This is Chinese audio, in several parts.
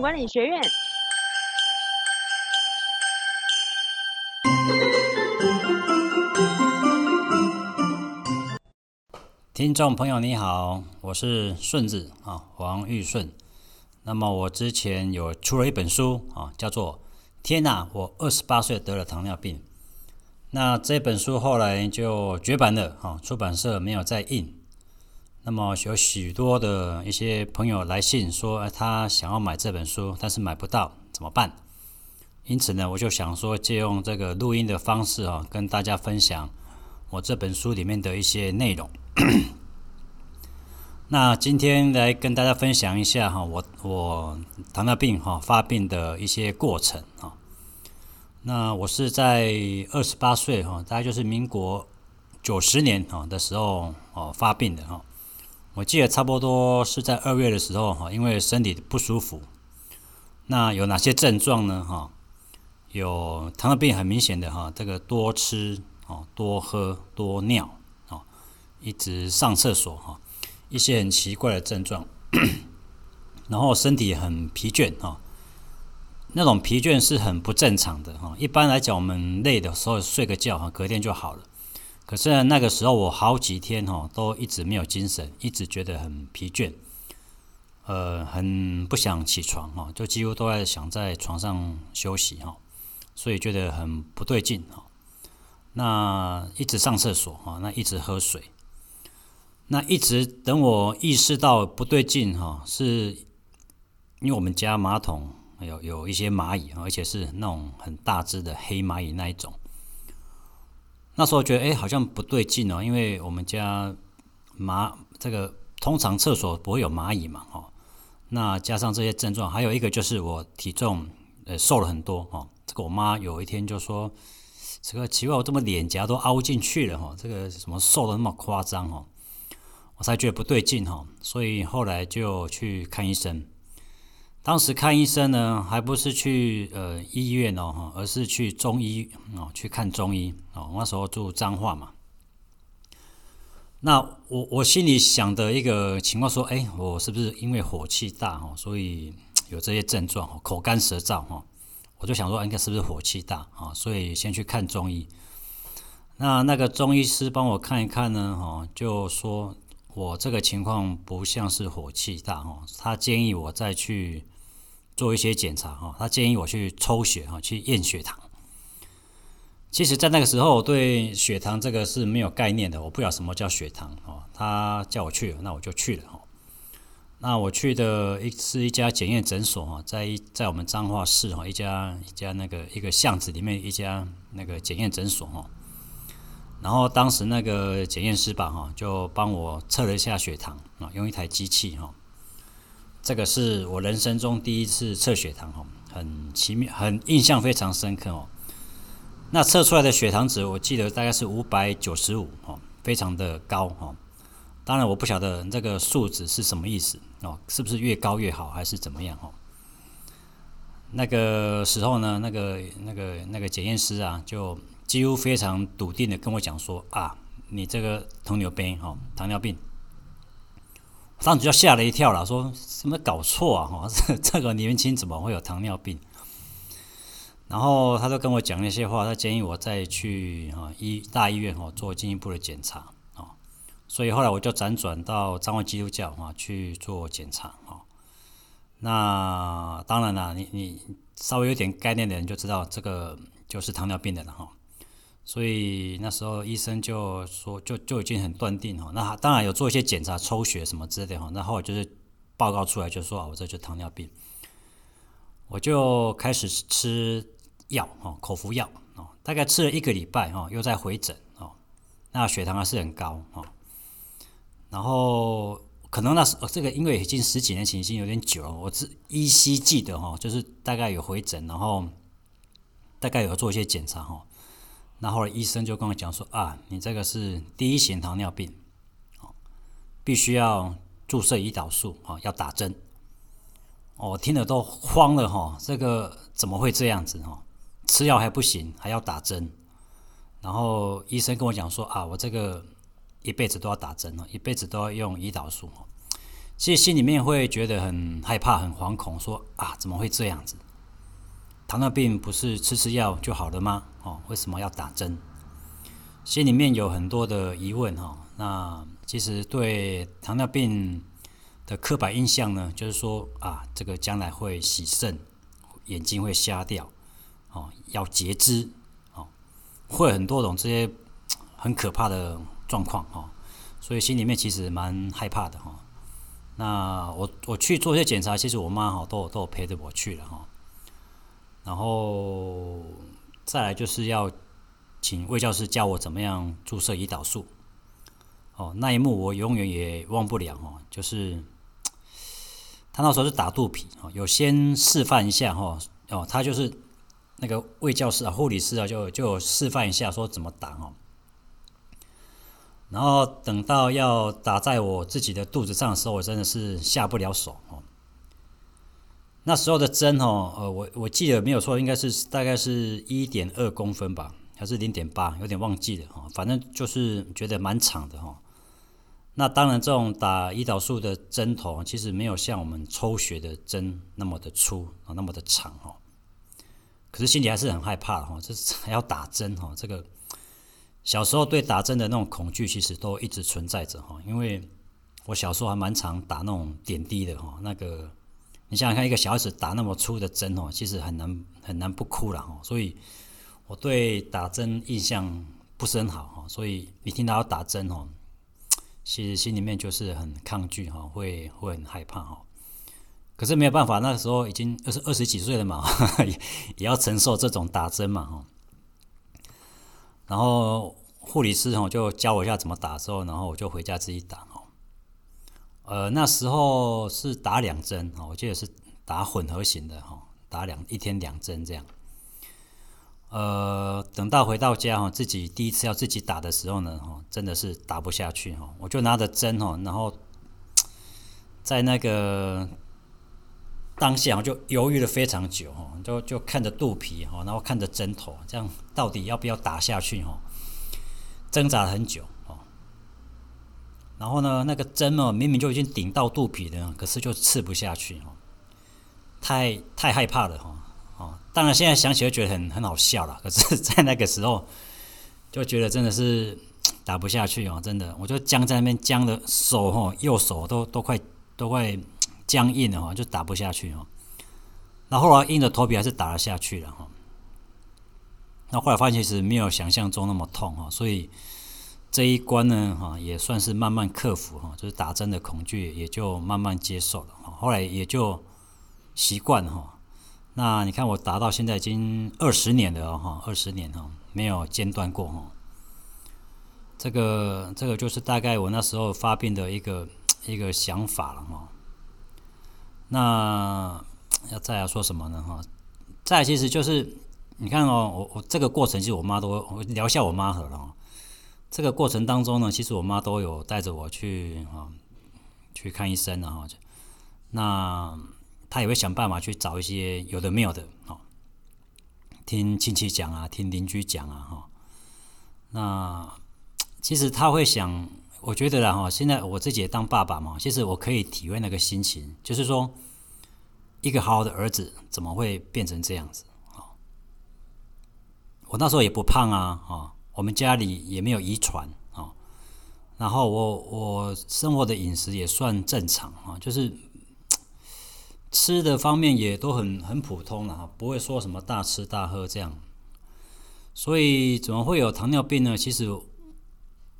管理学院。听众朋友你好，我是顺子啊，黄玉顺。那么我之前有出了一本书啊，叫做《天哪，我二十八岁得了糖尿病》。那这本书后来就绝版了啊，出版社没有再印。那么有许多的一些朋友来信说，他想要买这本书，但是买不到，怎么办？因此呢，我就想说，借用这个录音的方式啊，跟大家分享我这本书里面的一些内容。那今天来跟大家分享一下哈，我我糖尿病哈发病的一些过程哈。那我是在二十八岁哈，大概就是民国九十年哈的时候哦发病的哈。我记得差不多是在二月的时候哈，因为身体不舒服。那有哪些症状呢哈？有糖尿病很明显的哈，这个多吃哦，多喝多尿哦，一直上厕所哈。一些很奇怪的症状，然后身体很疲倦哈，那种疲倦是很不正常的哈。一般来讲，我们累的时候睡个觉哈，隔天就好了。可是那个时候我好几天哈都一直没有精神，一直觉得很疲倦，呃，很不想起床哈，就几乎都在想在床上休息哈，所以觉得很不对劲哈。那一直上厕所哈，那一直喝水。那一直等我意识到不对劲哈，是因为我们家马桶有有一些蚂蚁，而且是那种很大只的黑蚂蚁那一种。那时候觉得哎，好像不对劲哦，因为我们家蚂这个通常厕所不会有蚂蚁嘛，哈。那加上这些症状，还有一个就是我体重呃瘦了很多哈。这个我妈有一天就说，这个奇怪，我这么脸颊都凹进去了哈，这个什么瘦的那么夸张哈。我才觉得不对劲哈，所以后来就去看医生。当时看医生呢，还不是去呃医院哦，而是去中医哦去看中医哦。那时候住彰化嘛，那我我心里想的一个情况说，哎，我是不是因为火气大哦，所以有这些症状哦，口干舌燥哈？我就想说，应该是不是火气大啊？所以先去看中医。那那个中医师帮我看一看呢，哈，就说。我这个情况不像是火气大哦，他建议我再去做一些检查哈，他建议我去抽血哈，去验血糖。其实，在那个时候，我对血糖这个是没有概念的，我不知道什么叫血糖哦。他叫我去，那我就去了哈。那我去的一是一家检验诊所哈，在一在我们彰化市哈，一家一家那个一个巷子里面一家那个检验诊所哈。然后当时那个检验师吧，哈，就帮我测了一下血糖啊，用一台机器哈。这个是我人生中第一次测血糖哈，很奇妙，很印象非常深刻哦。那测出来的血糖值，我记得大概是五百九十五哈，非常的高哈。当然我不晓得这个数值是什么意思哦，是不是越高越好，还是怎么样哈？那个时候呢，那个那个那个检验师啊，就。几乎非常笃定的跟我讲说啊，你这个糖尿病哈，糖尿病，当时就吓了一跳了，说什么搞错啊哈，这 这个年轻怎么会有糖尿病？然后他就跟我讲那些话，他建议我再去哈医大医院哈做进一步的检查啊，所以后来我就辗转到彰化基督教哈去做检查啊。那当然了，你你稍微有点概念的人就知道这个就是糖尿病的了哈。所以那时候医生就说，就就已经很断定哈。那当然有做一些检查、抽血什么之类的哈。那后就是报告出来，就说啊，我这就糖尿病。我就开始吃药哈，口服药哦，大概吃了一个礼拜哈，又在回诊哦。那血糖还是很高哈。然后可能那时这个因为已经十几年前，已经有点久了，我只依稀记得哈，就是大概有回诊，然后大概有做一些检查哈。那后来医生就跟我讲说啊，你这个是第一型糖尿病，哦，必须要注射胰岛素啊，要打针。我听了都慌了哈，这个怎么会这样子哈？吃药还不行，还要打针。然后医生跟我讲说啊，我这个一辈子都要打针哦，一辈子都要用胰岛素。其实心里面会觉得很害怕、很惶恐，说啊，怎么会这样子？糖尿病不是吃吃药就好了吗？哦，为什么要打针？心里面有很多的疑问哈。那其实对糖尿病的刻板印象呢，就是说啊，这个将来会洗肾，眼睛会瞎掉，哦，要截肢，哦，会很多种这些很可怕的状况哈。所以心里面其实蛮害怕的哈。那我我去做一些检查，其实我妈哈都都有陪着我去了哈。然后再来就是要请魏教师教我怎么样注射胰岛素。哦，那一幕我永远也忘不了哦，就是他那时候是打肚皮哦，有先示范一下哈哦，他就是那个魏教师啊，护理师啊，就就示范一下说怎么打哦。然后等到要打在我自己的肚子上的时候，我真的是下不了手。那时候的针哦，呃，我我记得没有错，应该是大概是一点二公分吧，还是零点八，有点忘记了哈。反正就是觉得蛮长的哈。那当然，这种打胰岛素的针头其实没有像我们抽血的针那么的粗啊，那么的长哈。可是心里还是很害怕哈，这还 要打针哈，这个。小时候对打针的那种恐惧，其实都一直存在着哈。因为我小时候还蛮常打那种点滴的哈。那个，你想想看，一个小孩子打那么粗的针哦，其实很难很难不哭了哦。所以我对打针印象不是很好哈。所以一听到要打针哦，其实心里面就是很抗拒哈，会会很害怕哈。可是没有办法，那个时候已经二十二十几岁了嘛，也也要承受这种打针嘛哈。然后护理师哦就教我一下怎么打之后，然后我就回家自己打。呃，那时候是打两针哦，我记得是打混合型的哈，打两一天两针这样。呃，等到回到家哈，自己第一次要自己打的时候呢，哈，真的是打不下去哈，我就拿着针哦，然后 在那个当下我就犹豫了非常久哈。就就看着肚皮哈，然后看着针头，这样到底要不要打下去哈？挣扎了很久。然后呢，那个针哦，明明就已经顶到肚皮了，可是就刺不下去哦。太太害怕了哈哦。当然现在想起来觉得很很好笑了，可是在那个时候就觉得真的是 打不下去哦，真的，我就僵在那边僵的手哈，右手都都快都快 僵硬了哈，就打不下去哦。那后来硬着头皮还是打了下去了哈。那后来发现其实没有想象中那么痛哈，所以这一关呢哈也算是慢慢克服哈，就是打针的恐惧也就慢慢接受了哈。后来也就习惯哈。那你看我打到现在已经二十年了哈，二十年哈没有间断过哈。这个这个就是大概我那时候发病的一个一个想法了哈。那。要再来说什么呢？哈，再其实就是你看哦，我我这个过程其实我妈都我聊一下我妈好了。这个过程当中呢，其实我妈都有带着我去啊去看医生的哈。那她也会想办法去找一些有的没有的哈，听亲戚讲啊，听邻居讲啊哈。那其实他会想，我觉得啦哈，现在我自己也当爸爸嘛，其实我可以体会那个心情，就是说。一个好好的儿子怎么会变成这样子啊？我那时候也不胖啊，啊，我们家里也没有遗传啊，然后我我生活的饮食也算正常啊，就是吃的方面也都很很普通了哈，不会说什么大吃大喝这样，所以怎么会有糖尿病呢？其实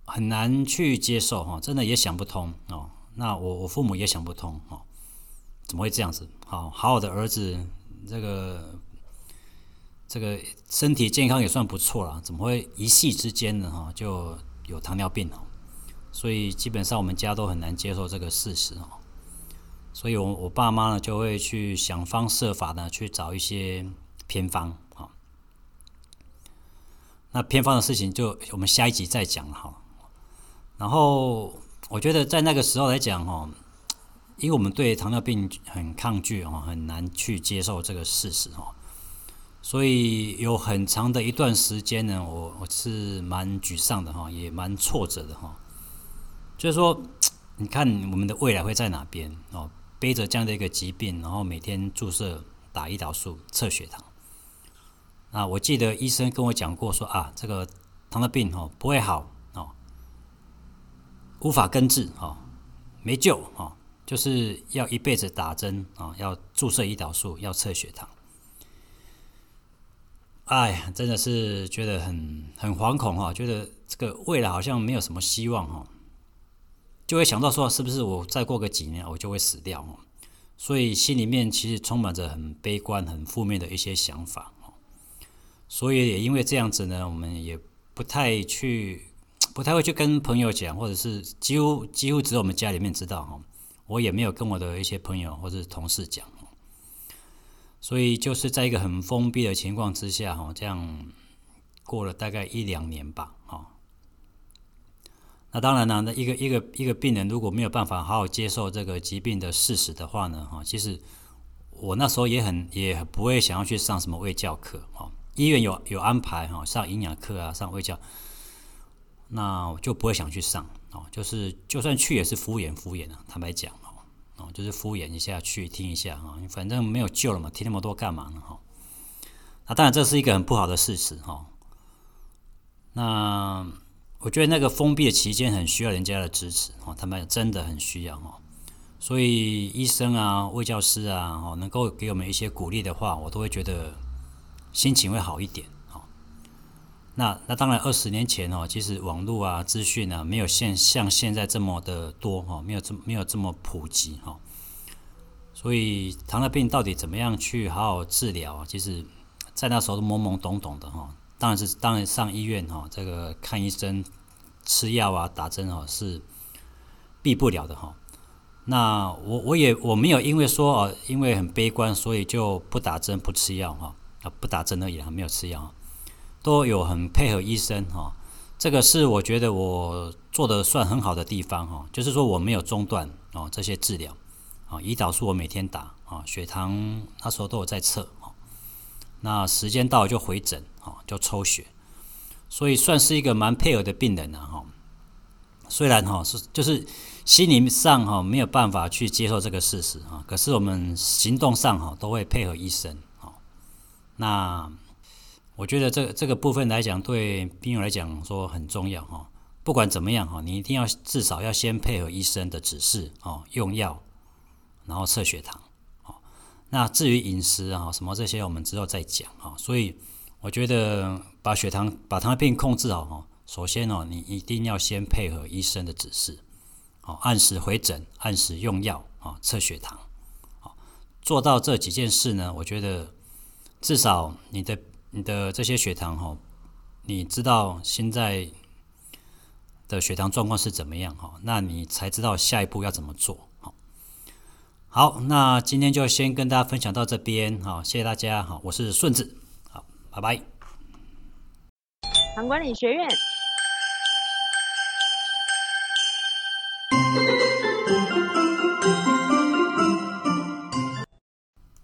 很难去接受哈，真的也想不通哦。那我我父母也想不通哦。怎么会这样子？好好好的儿子，这个这个身体健康也算不错了，怎么会一夕之间呢？哈，就有糖尿病哦。所以基本上我们家都很难接受这个事实哦。所以我我爸妈呢就会去想方设法的去找一些偏方啊。那偏方的事情就我们下一集再讲哈。然后我觉得在那个时候来讲哈。因为我们对糖尿病很抗拒哦，很难去接受这个事实哦，所以有很长的一段时间呢，我我是蛮沮丧的哈，也蛮挫折的哈。就是说，你看我们的未来会在哪边哦？背着这样的一个疾病，然后每天注射打胰岛素、测血糖。那我记得医生跟我讲过说啊，这个糖尿病哦不会好哦，无法根治哦，没救哦，就是要一辈子打针啊，要注射胰岛素，要测血糖。哎，真的是觉得很很惶恐哈，觉得这个未来好像没有什么希望哈，就会想到说，是不是我再过个几年我就会死掉哦？所以心里面其实充满着很悲观、很负面的一些想法哦。所以也因为这样子呢，我们也不太去，不太会去跟朋友讲，或者是几乎几乎只有我们家里面知道哈。我也没有跟我的一些朋友或者同事讲。所以就是在一个很封闭的情况之下，哈，这样过了大概一两年吧，哈。那当然呢，那一个一个一个病人如果没有办法好好接受这个疾病的事实的话呢，哈，其实我那时候也很也不会想要去上什么卫教课，哈。医院有有安排哈，上营养课啊，上卫教，那我就不会想去上，哦，就是就算去也是敷衍敷衍啊，坦白讲。哦，就是敷衍一下去听一下哈，反正没有救了嘛，听那么多干嘛呢哈？那当然这是一个很不好的事实哈。那我觉得那个封闭的期间很需要人家的支持哦，他们真的很需要哦。所以医生啊、卫教师啊，哦，能够给我们一些鼓励的话，我都会觉得心情会好一点。那那当然，二十年前哦，其实网络啊、资讯啊，没有现像现在这么的多哈，没有这没有这么普及哈。所以糖尿病到底怎么样去好好治疗啊？其实，在那时候都懵懵懂懂的哈。当然是当然上医院哈，这个看医生、吃药啊、打针哦，是避不了的哈。那我我也我没有因为说哦，因为很悲观，所以就不打针、不吃药哈啊，不打针而已啊，没有吃药。都有很配合医生哈，这个是我觉得我做的算很好的地方哈，就是说我没有中断哦这些治疗啊，胰岛素我每天打啊，血糖那时候都有在测啊，那时间到了就回诊啊，就抽血，所以算是一个蛮配合的病人了哈。虽然哈是就是心灵上哈没有办法去接受这个事实哈，可是我们行动上哈都会配合医生啊，那。我觉得这这个部分来讲，对病友来讲说很重要哈。不管怎么样哈，你一定要至少要先配合医生的指示哦，用药，然后测血糖哦。那至于饮食啊什么这些，我们之后再讲哈。所以我觉得把血糖把糖尿病控制好哈，首先哦，你一定要先配合医生的指示哦，按时回诊，按时用药啊，测血糖。做到这几件事呢，我觉得至少你的。你的这些血糖哈，你知道现在的血糖状况是怎么样哈？那你才知道下一步要怎么做。好，好，那今天就先跟大家分享到这边哈，谢谢大家好，我是顺子，好，拜拜。糖管理学院